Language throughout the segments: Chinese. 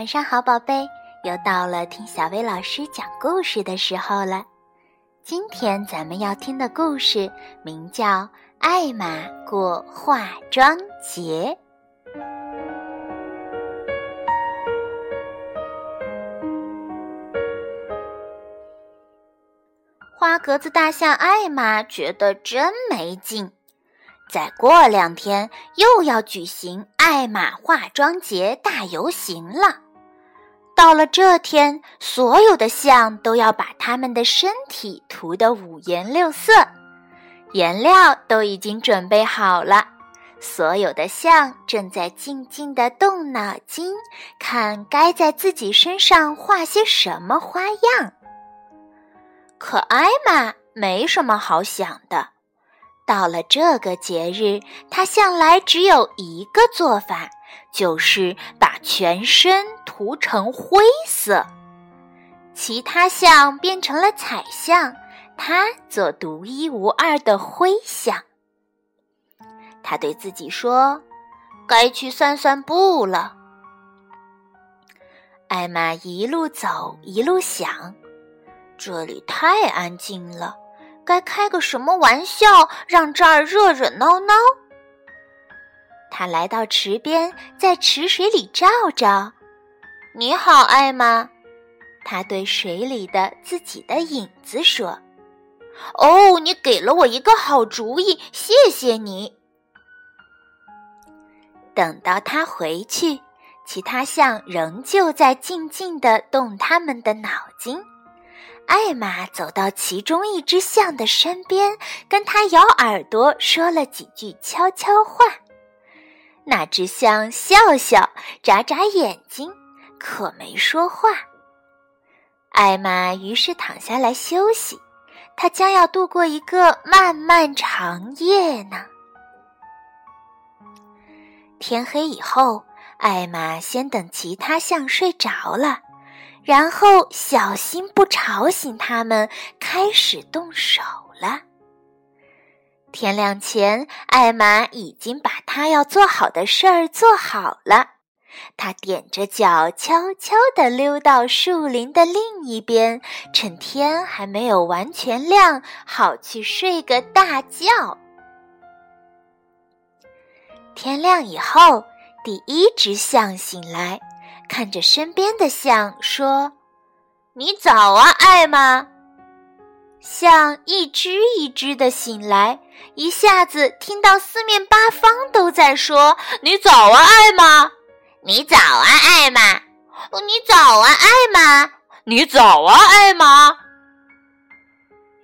晚上好，宝贝，又到了听小薇老师讲故事的时候了。今天咱们要听的故事名叫《艾玛过化妆节》。花格子大象艾玛觉得真没劲。再过两天又要举行艾玛化妆节大游行了。到了这天，所有的象都要把它们的身体涂得五颜六色，颜料都已经准备好了。所有的象正在静静地动脑筋，看该在自己身上画些什么花样。可艾玛没什么好想的。到了这个节日，他向来只有一个做法，就是把全身涂成灰色。其他象变成了彩象，他做独一无二的灰象。他对自己说：“该去散散步了。”艾玛一路走一路想，这里太安静了。该开个什么玩笑，让这儿热热闹闹？他来到池边，在池水里照照。你好，艾玛。他对水里的自己的影子说：“哦，你给了我一个好主意，谢谢你。”等到他回去，其他象仍旧在静静地动他们的脑筋。艾玛走到其中一只象的身边，跟他咬耳朵，说了几句悄悄话。那只象笑笑，眨眨眼睛，可没说话。艾玛于是躺下来休息，她将要度过一个漫漫长夜呢。天黑以后，艾玛先等其他象睡着了。然后小心不吵醒他们，开始动手了。天亮前，艾玛已经把她要做好的事儿做好了。她踮着脚，悄悄地溜到树林的另一边，趁天还没有完全亮，好去睡个大觉。天亮以后，第一只象醒来。看着身边的象说：“你早啊，艾玛。”象一只一只的醒来，一下子听到四面八方都在说：“你早啊，艾玛！你早啊，艾玛！你早啊，艾玛！你早啊，艾玛！”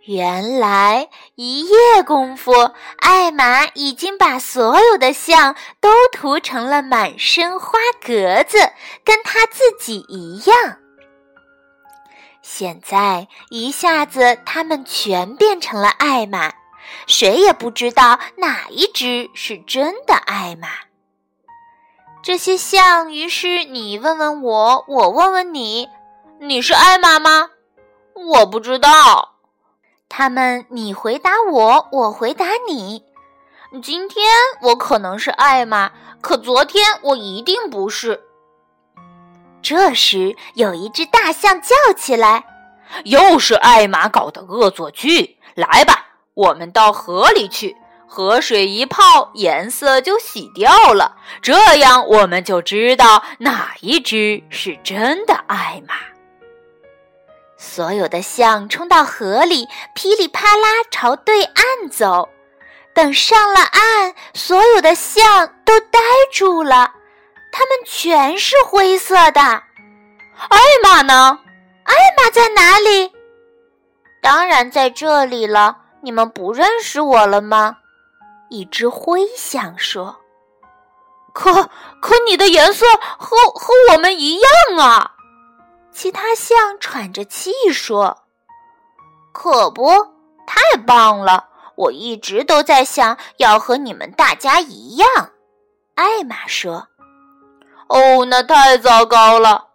原来一夜功夫，艾玛已经把所有的象都涂成了满身花格子，跟她自己一样。现在一下子，它们全变成了艾玛，谁也不知道哪一只是真的艾玛。这些象，于是你问问我，我问问你，你是艾玛吗？我不知道。他们，你回答我，我回答你。今天我可能是艾玛，可昨天我一定不是。这时，有一只大象叫起来：“又是艾玛搞的恶作剧！来吧，我们到河里去，河水一泡，颜色就洗掉了，这样我们就知道哪一只是真的艾玛。”所有的象冲到河里，噼里啪啦朝对岸走。等上了岸，所有的象都呆住了，它们全是灰色的。艾玛呢？艾玛在哪里？当然在这里了。你们不认识我了吗？一只灰象说：“可可，你的颜色和和我们一样啊。”其他象喘着气说：“可不，太棒了！我一直都在想要和你们大家一样。”艾玛说：“哦，那太糟糕了！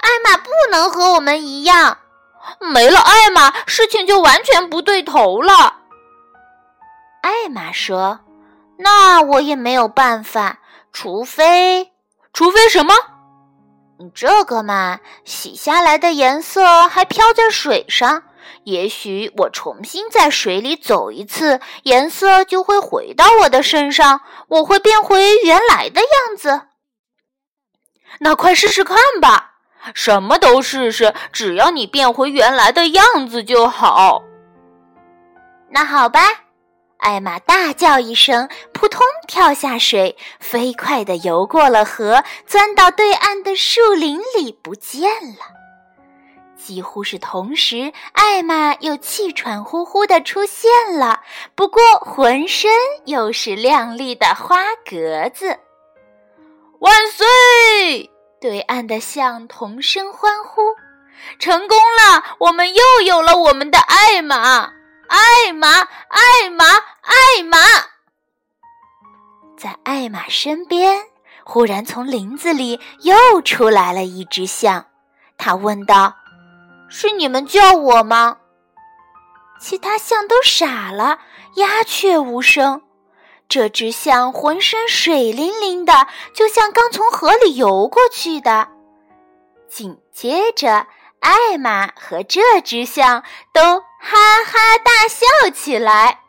艾玛不能和我们一样，没了艾玛，事情就完全不对头了。”艾玛说：“那我也没有办法，除非……除非什么？”这个嘛，洗下来的颜色还飘在水上。也许我重新在水里走一次，颜色就会回到我的身上，我会变回原来的样子。那快试试看吧，什么都试试，只要你变回原来的样子就好。那好吧，艾玛大叫一声，扑通跳下水，飞快地游过了河，钻到对岸的树林里不见了。几乎是同时，艾玛又气喘呼呼地出现了，不过浑身又是亮丽的花格子。万岁！对岸的象同声欢呼：“成功了！我们又有了我们的艾玛！艾玛，艾玛，艾玛！”在艾玛身边，忽然从林子里又出来了一只象，他问道。是你们叫我吗？其他象都傻了，鸦雀无声。这只象浑身水灵灵的，就像刚从河里游过去的。紧接着，艾玛和这只象都哈哈大笑起来。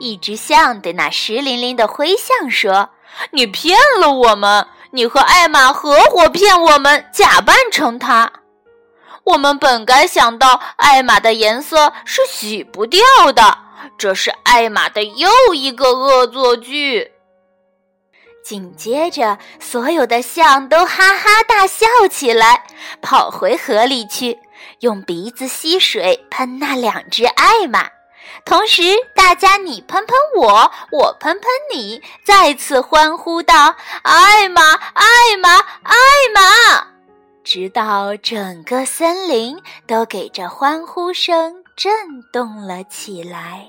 一只象对那湿淋淋的灰象说：“你骗了我们！你和艾玛合伙骗我们，假扮成他。”我们本该想到，艾玛的颜色是洗不掉的。这是艾玛的又一个恶作剧。紧接着，所有的象都哈哈大笑起来，跑回河里去，用鼻子吸水喷那两只艾玛。同时，大家你喷喷我，我喷喷你，再次欢呼道：“艾玛，艾玛，艾玛！”直到整个森林都给这欢呼声震动了起来。